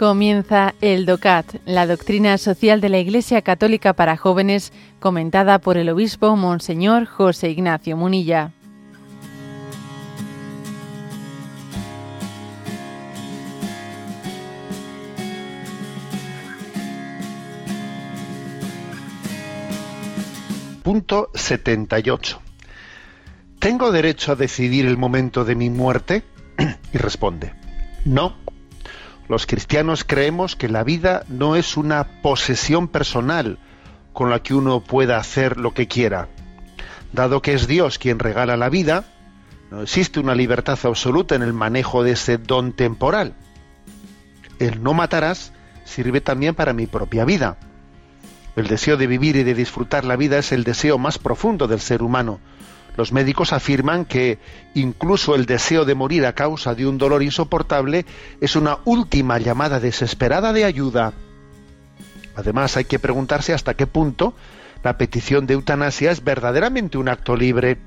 Comienza el DOCAT, la doctrina social de la Iglesia Católica para jóvenes, comentada por el obispo Monseñor José Ignacio Munilla. Punto 78. ¿Tengo derecho a decidir el momento de mi muerte? y responde, no. Los cristianos creemos que la vida no es una posesión personal con la que uno pueda hacer lo que quiera. Dado que es Dios quien regala la vida, no existe una libertad absoluta en el manejo de ese don temporal. El no matarás sirve también para mi propia vida. El deseo de vivir y de disfrutar la vida es el deseo más profundo del ser humano los médicos afirman que incluso el deseo de morir a causa de un dolor insoportable es una última llamada desesperada de ayuda. Además, hay que preguntarse hasta qué punto la petición de eutanasia es verdaderamente un acto libre.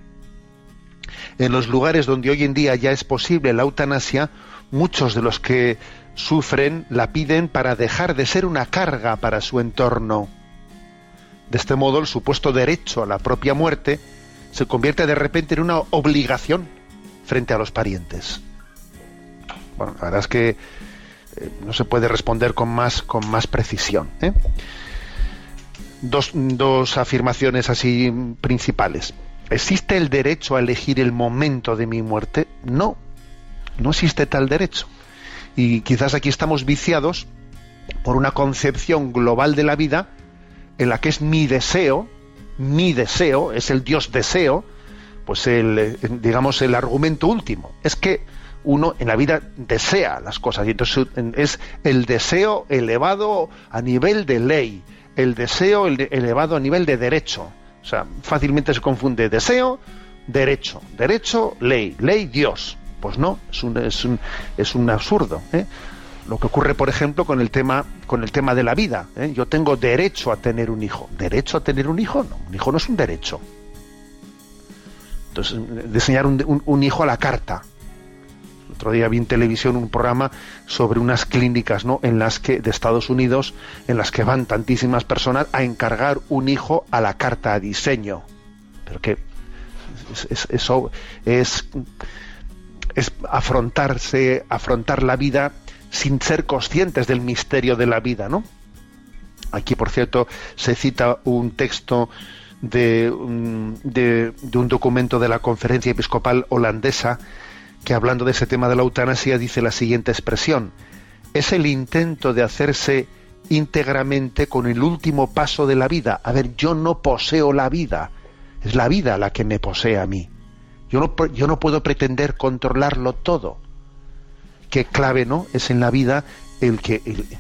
En los lugares donde hoy en día ya es posible la eutanasia, muchos de los que sufren la piden para dejar de ser una carga para su entorno. De este modo, el supuesto derecho a la propia muerte se convierte de repente en una obligación frente a los parientes. Bueno, la verdad es que eh, no se puede responder con más, con más precisión. ¿eh? Dos, dos afirmaciones así principales. ¿Existe el derecho a elegir el momento de mi muerte? No, no existe tal derecho. Y quizás aquí estamos viciados por una concepción global de la vida en la que es mi deseo mi deseo, es el Dios deseo, pues el, eh, digamos, el argumento último. Es que uno en la vida desea las cosas y entonces es el deseo elevado a nivel de ley, el deseo elevado a nivel de derecho. O sea, fácilmente se confunde deseo, derecho, derecho, ley, ley, Dios. Pues no, es un, es un, es un absurdo. ¿eh? Lo que ocurre, por ejemplo, con el tema, con el tema de la vida. ¿eh? Yo tengo derecho a tener un hijo. ¿Derecho a tener un hijo? No, un hijo no es un derecho. Entonces, diseñar un, hijo a la carta. Otro día vi en televisión un programa sobre unas clínicas ¿no? en las que, de Estados Unidos, en las que van tantísimas personas a encargar un hijo a la carta a diseño. Pero que eso es, es afrontarse, afrontar la vida sin ser conscientes del misterio de la vida, ¿no? Aquí, por cierto, se cita un texto de, un documento de la Conferencia Episcopal Holandesa que hablando de ese tema de la eutanasia dice la siguiente expresión. Es el intento de hacerse íntegramente con el último paso de la vida. A ver, yo no poseo la vida, es la vida la que me posee a mí. Yo no, yo no puedo pretender controlarlo todo qué clave no es en la vida el que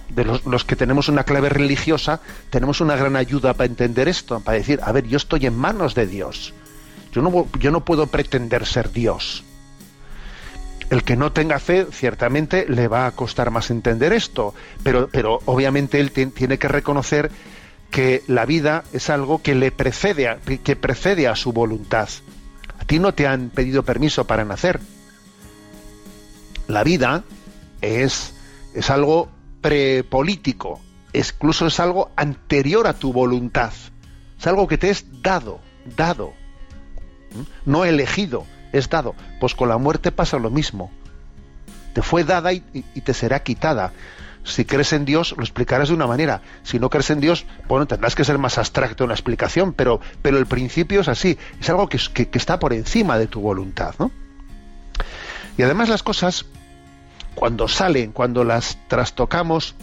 de los, que tenemos una clave religiosa tenemos una gran ayuda para entender esto para decir a ver yo estoy en manos de Dios. Yo no yo no puedo pretender ser Dios. El que no tenga fe ciertamente le va a costar más entender esto pero pero obviamente él tiene que reconocer que la vida es algo que le precede a, que precede a su voluntad. A ti no te han pedido permiso para nacer la vida es, es algo prepolítico, incluso es algo anterior a tu voluntad, es algo que te es dado, dado, no elegido, es dado. Pues con la muerte pasa lo mismo. Te fue dada y, te será quitada. Si crees en Dios, lo explicarás de una manera. Si no crees en Dios, bueno, tendrás que ser más abstracto en la explicación, pero, pero el principio es así. Es algo que, que, que está por encima de tu voluntad, ¿no? Y además las cosas, cuando salen, cuando las trastocamos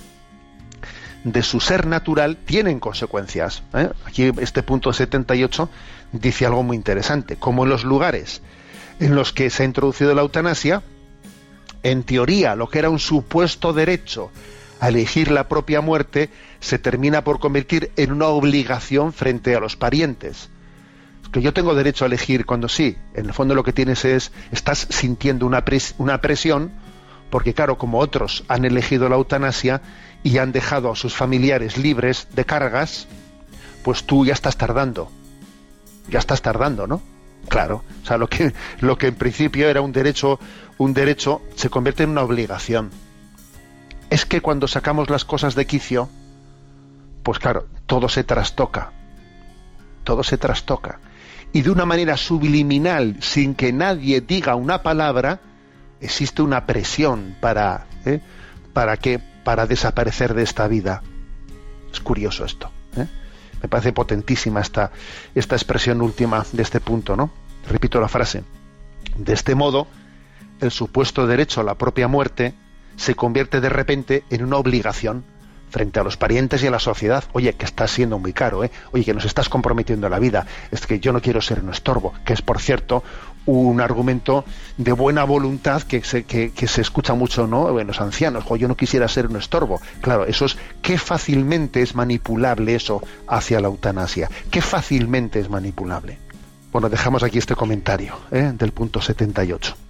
de su ser natural, tienen consecuencias. ¿eh? Aquí este punto 78 dice algo muy interesante. Como en los lugares en los que se ha introducido la eutanasia, en teoría lo que era un supuesto derecho a elegir la propia muerte se termina por convertir en una obligación frente a los parientes que yo tengo derecho a elegir cuando sí, en el fondo lo que tienes es, estás sintiendo una, una presión, porque claro, como otros han elegido la eutanasia y han dejado a sus familiares libres de cargas, pues tú ya estás tardando, ya estás tardando, ¿no? Claro, o sea, lo que, lo que en principio era un derecho, un derecho se convierte en una obligación. es que cuando sacamos las cosas de quicio, pues claro, todo se trastoca, todo se trastoca. Y de una manera subliminal, sin que nadie diga una palabra, existe una presión para, ¿eh? para que, para desaparecer de esta vida. Es curioso esto. ¿eh? Me parece potentísima esta, esta expresión última de este punto, ¿no? Repito la frase. De este modo, el supuesto derecho a la propia muerte se convierte de repente en una obligación frente a los parientes y a la sociedad, oye, que estás siendo muy caro, ¿eh? oye, que nos estás comprometiendo la vida, es que yo no quiero ser un estorbo, que es, por cierto, un argumento de buena voluntad que se, que, se escucha mucho ¿no? en los ancianos, o yo no quisiera ser un estorbo. Claro, eso es, qué fácilmente es manipulable eso hacia la eutanasia, qué fácilmente es manipulable. Bueno, dejamos aquí este comentario ¿eh? del punto 78.